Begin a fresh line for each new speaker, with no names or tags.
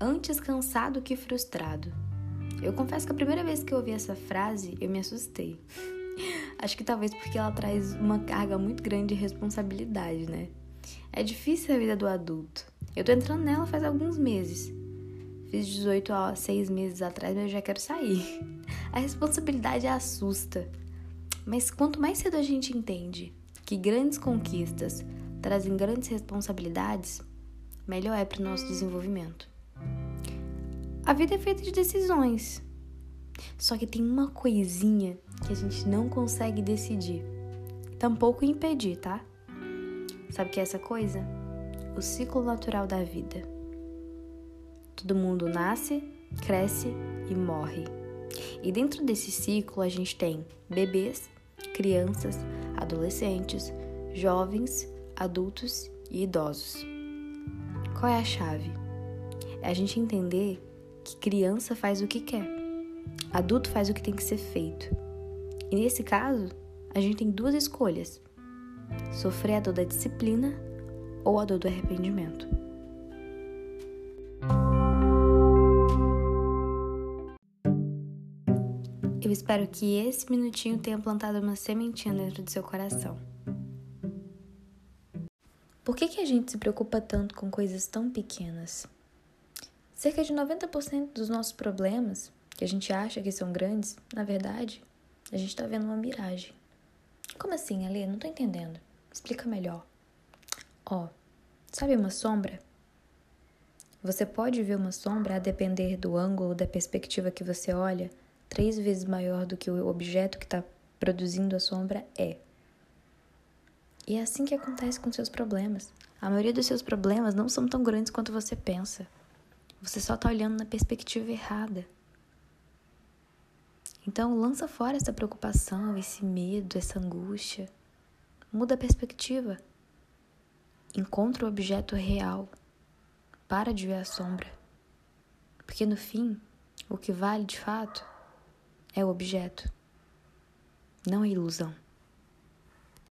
antes cansado que frustrado. Eu confesso que a primeira vez que eu ouvi essa frase, eu me assustei. Acho que talvez porque ela traz uma carga muito grande de responsabilidade, né? É difícil a vida do adulto. Eu tô entrando nela faz alguns meses. Fiz 18 há seis meses atrás, mas eu já quero sair. A responsabilidade assusta. Mas quanto mais cedo a gente entende que grandes conquistas trazem grandes responsabilidades, melhor é para o nosso desenvolvimento. A vida é feita de decisões. Só que tem uma coisinha que a gente não consegue decidir. Tampouco impedir, tá? Sabe que é essa coisa? O ciclo natural da vida. Todo mundo nasce, cresce e morre. E dentro desse ciclo a gente tem bebês, crianças, adolescentes, jovens, adultos e idosos. Qual é a chave? É a gente entender que criança faz o que quer, adulto faz o que tem que ser feito. E nesse caso, a gente tem duas escolhas: sofrer a dor da disciplina ou a dor do arrependimento. Eu espero que esse minutinho tenha plantado uma sementinha dentro do seu coração. Por que, que a gente se preocupa tanto com coisas tão pequenas? Cerca de 90% dos nossos problemas, que a gente acha que são grandes, na verdade, a gente está vendo uma miragem. Como assim, Ale? Não tô entendendo. Explica melhor. Ó, sabe uma sombra? Você pode ver uma sombra a depender do ângulo da perspectiva que você olha, três vezes maior do que o objeto que está produzindo a sombra é. E é assim que acontece com seus problemas. A maioria dos seus problemas não são tão grandes quanto você pensa. Você só está olhando na perspectiva errada. Então, lança fora essa preocupação, esse medo, essa angústia. Muda a perspectiva. Encontra o objeto real. Para de ver a sombra. Porque no fim, o que vale de fato é o objeto, não a ilusão.